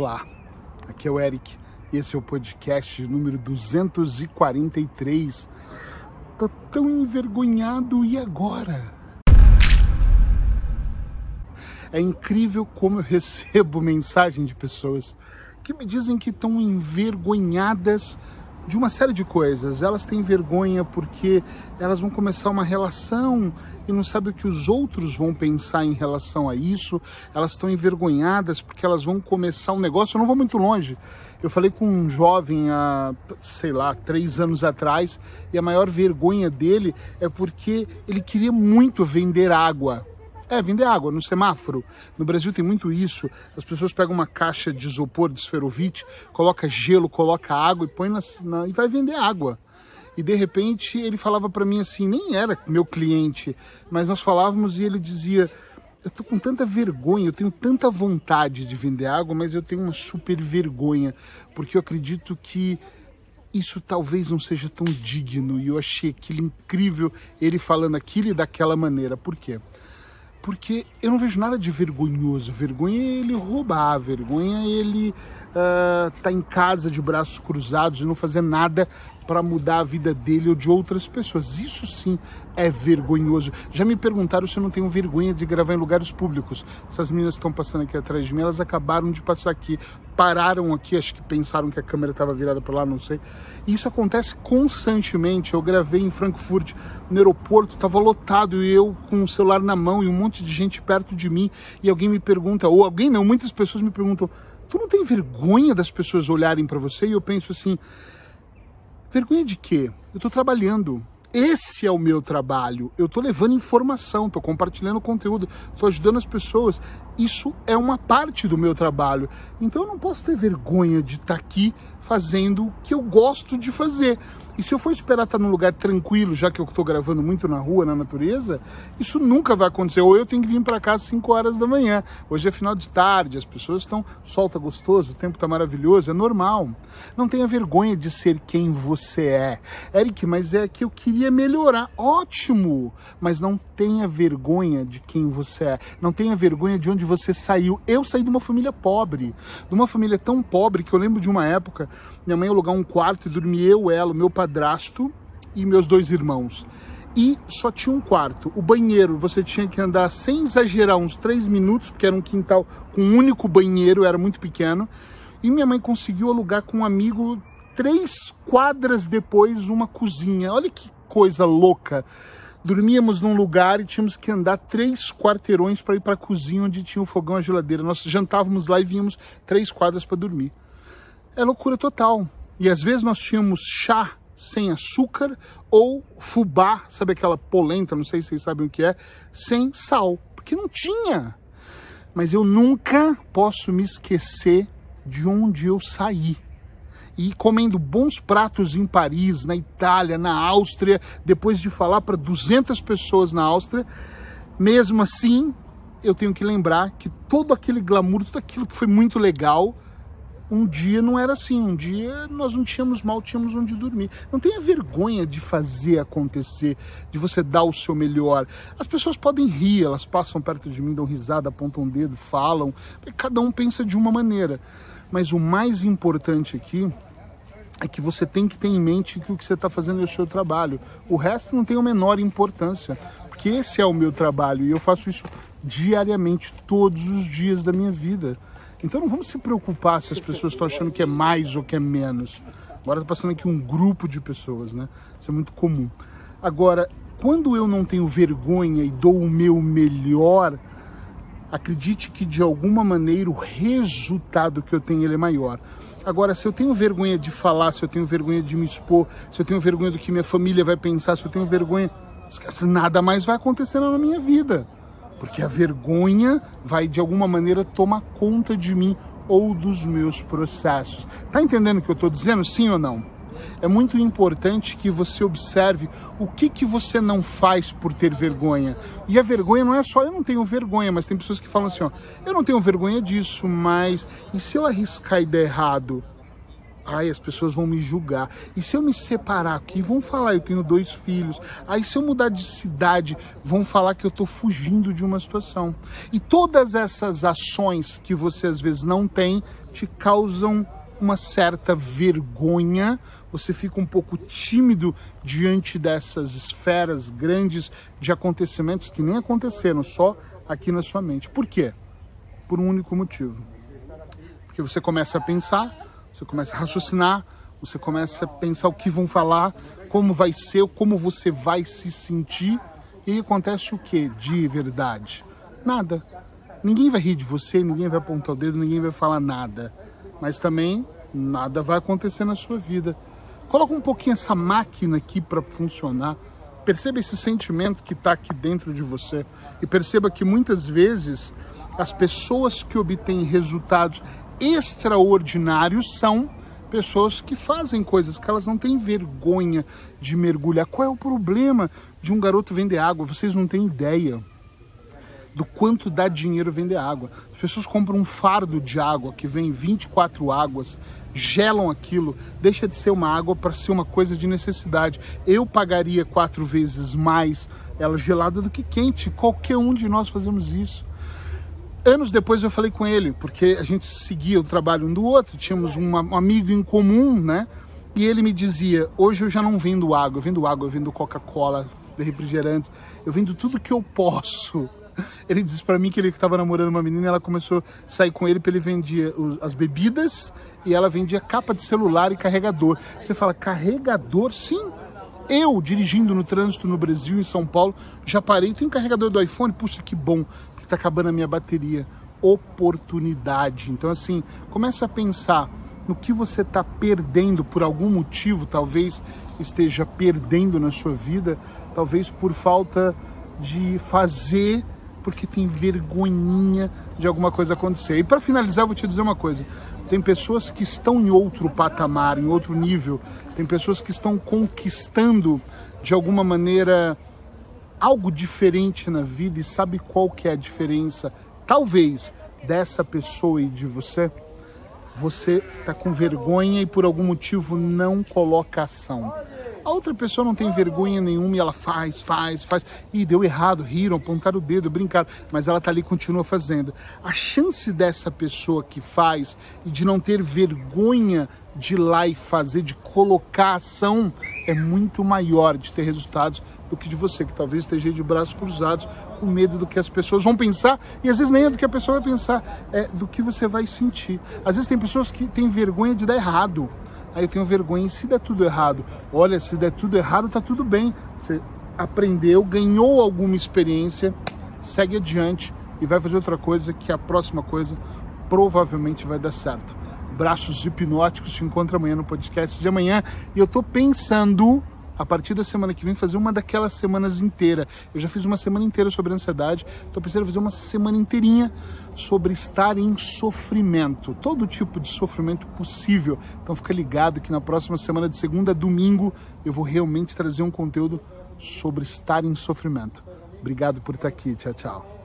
Olá, aqui é o Eric e esse é o podcast número 243. Tô tão envergonhado e agora? É incrível como eu recebo mensagem de pessoas que me dizem que estão envergonhadas de uma série de coisas. Elas têm vergonha porque elas vão começar uma relação e não sabem o que os outros vão pensar em relação a isso. Elas estão envergonhadas porque elas vão começar um negócio. Eu não vou muito longe. Eu falei com um jovem há, sei lá, três anos atrás e a maior vergonha dele é porque ele queria muito vender água. É, vender água no semáforo. No Brasil tem muito isso. As pessoas pegam uma caixa de isopor, de esferovite, coloca gelo, coloca água e põe na, na e vai vender água. E de repente ele falava para mim assim, nem era meu cliente, mas nós falávamos e ele dizia: "Eu tô com tanta vergonha, eu tenho tanta vontade de vender água, mas eu tenho uma super vergonha, porque eu acredito que isso talvez não seja tão digno". E eu achei aquilo incrível ele falando aquilo e daquela maneira. Por quê? Porque eu não vejo nada de vergonhoso. Vergonha é ele roubar, vergonha é ele estar uh, tá em casa de braços cruzados e não fazer nada para mudar a vida dele ou de outras pessoas. Isso sim é vergonhoso. Já me perguntaram se eu não tenho vergonha de gravar em lugares públicos. Essas meninas estão passando aqui atrás de mim, elas acabaram de passar aqui, pararam aqui, acho que pensaram que a câmera estava virada para lá, não sei. E isso acontece constantemente. Eu gravei em Frankfurt, no aeroporto, estava lotado e eu com o celular na mão e um monte de gente perto de mim e alguém me pergunta, ou alguém não, muitas pessoas me perguntam, tu não tem vergonha das pessoas olharem para você? E eu penso assim, Vergonha de quê? Eu estou trabalhando. Esse é o meu trabalho. Eu estou levando informação, estou compartilhando conteúdo, estou ajudando as pessoas. Isso é uma parte do meu trabalho. Então eu não posso ter vergonha de estar tá aqui fazendo o que eu gosto de fazer. E se eu for esperar estar num lugar tranquilo, já que eu estou gravando muito na rua, na natureza, isso nunca vai acontecer. Ou eu tenho que vir para cá às 5 horas da manhã. Hoje é final de tarde, as pessoas estão. Sol tá gostoso, o tempo está maravilhoso, é normal. Não tenha vergonha de ser quem você é. Eric, mas é que eu queria melhorar. Ótimo! Mas não tenha vergonha de quem você é. Não tenha vergonha de onde você saiu. Eu saí de uma família pobre. De uma família tão pobre que eu lembro de uma época, minha mãe alugar um quarto e dormir eu, ela, meu padrinho padrasto e meus dois irmãos. E só tinha um quarto. O banheiro você tinha que andar sem exagerar uns três minutos, porque era um quintal com um único banheiro, era muito pequeno. E minha mãe conseguiu alugar com um amigo três quadras depois uma cozinha. Olha que coisa louca. Dormíamos num lugar e tínhamos que andar três quarteirões para ir para a cozinha onde tinha o fogão e a geladeira. Nós jantávamos lá e vínhamos três quadras para dormir. É loucura total. E às vezes nós tínhamos chá sem açúcar ou fubá, sabe aquela polenta, não sei se vocês sabem o que é, sem sal, porque não tinha. Mas eu nunca posso me esquecer de onde eu saí. E comendo bons pratos em Paris, na Itália, na Áustria, depois de falar para 200 pessoas na Áustria, mesmo assim, eu tenho que lembrar que todo aquele glamour, tudo aquilo que foi muito legal, um dia não era assim, um dia nós não tínhamos mal, tínhamos onde dormir. Não tenha vergonha de fazer acontecer, de você dar o seu melhor. As pessoas podem rir, elas passam perto de mim, dão risada, apontam o um dedo, falam, cada um pensa de uma maneira. Mas o mais importante aqui é que você tem que ter em mente que o que você está fazendo é o seu trabalho. O resto não tem a menor importância, porque esse é o meu trabalho e eu faço isso diariamente, todos os dias da minha vida. Então não vamos se preocupar se as pessoas estão achando que é mais ou que é menos. Agora está passando aqui um grupo de pessoas, né? Isso é muito comum. Agora, quando eu não tenho vergonha e dou o meu melhor, acredite que de alguma maneira o resultado que eu tenho ele é maior. Agora, se eu tenho vergonha de falar, se eu tenho vergonha de me expor, se eu tenho vergonha do que minha família vai pensar, se eu tenho vergonha, nada mais vai acontecer na minha vida porque a vergonha vai de alguma maneira tomar conta de mim ou dos meus processos. Tá entendendo o que eu estou dizendo, sim ou não? É muito importante que você observe o que, que você não faz por ter vergonha. E a vergonha não é só eu não tenho vergonha, mas tem pessoas que falam assim, ó, eu não tenho vergonha disso, mas e se eu arriscar e der errado? Ai, as pessoas vão me julgar. E se eu me separar aqui, vão falar, eu tenho dois filhos. Aí se eu mudar de cidade, vão falar que eu estou fugindo de uma situação. E todas essas ações que você às vezes não tem te causam uma certa vergonha, você fica um pouco tímido diante dessas esferas grandes de acontecimentos que nem aconteceram, só aqui na sua mente. Por quê? Por um único motivo. Porque você começa a pensar, você começa a raciocinar, você começa a pensar o que vão falar, como vai ser, como você vai se sentir. E acontece o que de verdade? Nada. Ninguém vai rir de você, ninguém vai apontar o dedo, ninguém vai falar nada mas também nada vai acontecer na sua vida. Coloca um pouquinho essa máquina aqui para funcionar. Perceba esse sentimento que está aqui dentro de você e perceba que muitas vezes as pessoas que obtêm resultados extraordinários são pessoas que fazem coisas que elas não têm vergonha de mergulhar. Qual é o problema de um garoto vender água? Vocês não têm ideia do quanto dá dinheiro vender água. As pessoas compram um fardo de água que vem 24 águas, gelam aquilo, deixa de ser uma água para ser uma coisa de necessidade. Eu pagaria quatro vezes mais ela gelada do que quente. Qualquer um de nós fazemos isso. Anos depois eu falei com ele, porque a gente seguia o trabalho um do outro, tínhamos um amigo em comum, né? E ele me dizia: hoje eu já não vendo água, eu vendo água, eu vendo Coca-Cola, refrigerantes, eu vendo tudo que eu posso ele disse para mim que ele estava namorando uma menina ela começou a sair com ele, porque ele vendia as bebidas e ela vendia capa de celular e carregador. Você fala, carregador? Sim. Eu, dirigindo no trânsito no Brasil, em São Paulo, já parei. Tem carregador do iPhone? Puxa, que bom, que está acabando a minha bateria. Oportunidade. Então, assim, começa a pensar no que você está perdendo por algum motivo, talvez esteja perdendo na sua vida, talvez por falta de fazer porque tem vergonhinha de alguma coisa acontecer. E para finalizar, vou te dizer uma coisa: tem pessoas que estão em outro patamar, em outro nível, tem pessoas que estão conquistando de alguma maneira algo diferente na vida e sabe qual que é a diferença, talvez, dessa pessoa e de você? Você está com vergonha e por algum motivo não coloca ação. A outra pessoa não tem vergonha nenhuma e ela faz, faz, faz. E deu errado, riram, apontaram o dedo, brincaram. Mas ela tá ali e continua fazendo. A chance dessa pessoa que faz e de não ter vergonha de ir lá e fazer, de colocar ação, é muito maior de ter resultados do que de você, que talvez esteja de braços cruzados, com medo do que as pessoas vão pensar, e às vezes nem é do que a pessoa vai pensar, é do que você vai sentir. Às vezes tem pessoas que têm vergonha de dar errado aí eu tenho vergonha. E se der tudo errado? Olha, se der tudo errado, tá tudo bem. Você aprendeu, ganhou alguma experiência, segue adiante e vai fazer outra coisa que a próxima coisa provavelmente vai dar certo. Braços hipnóticos, te encontro amanhã no podcast de amanhã. E eu tô pensando a partir da semana que vem, fazer uma daquelas semanas inteira. Eu já fiz uma semana inteira sobre ansiedade, estou pensando fazer uma semana inteirinha sobre estar em sofrimento, todo tipo de sofrimento possível. Então fica ligado que na próxima semana, de segunda a domingo, eu vou realmente trazer um conteúdo sobre estar em sofrimento. Obrigado por estar aqui. Tchau, tchau.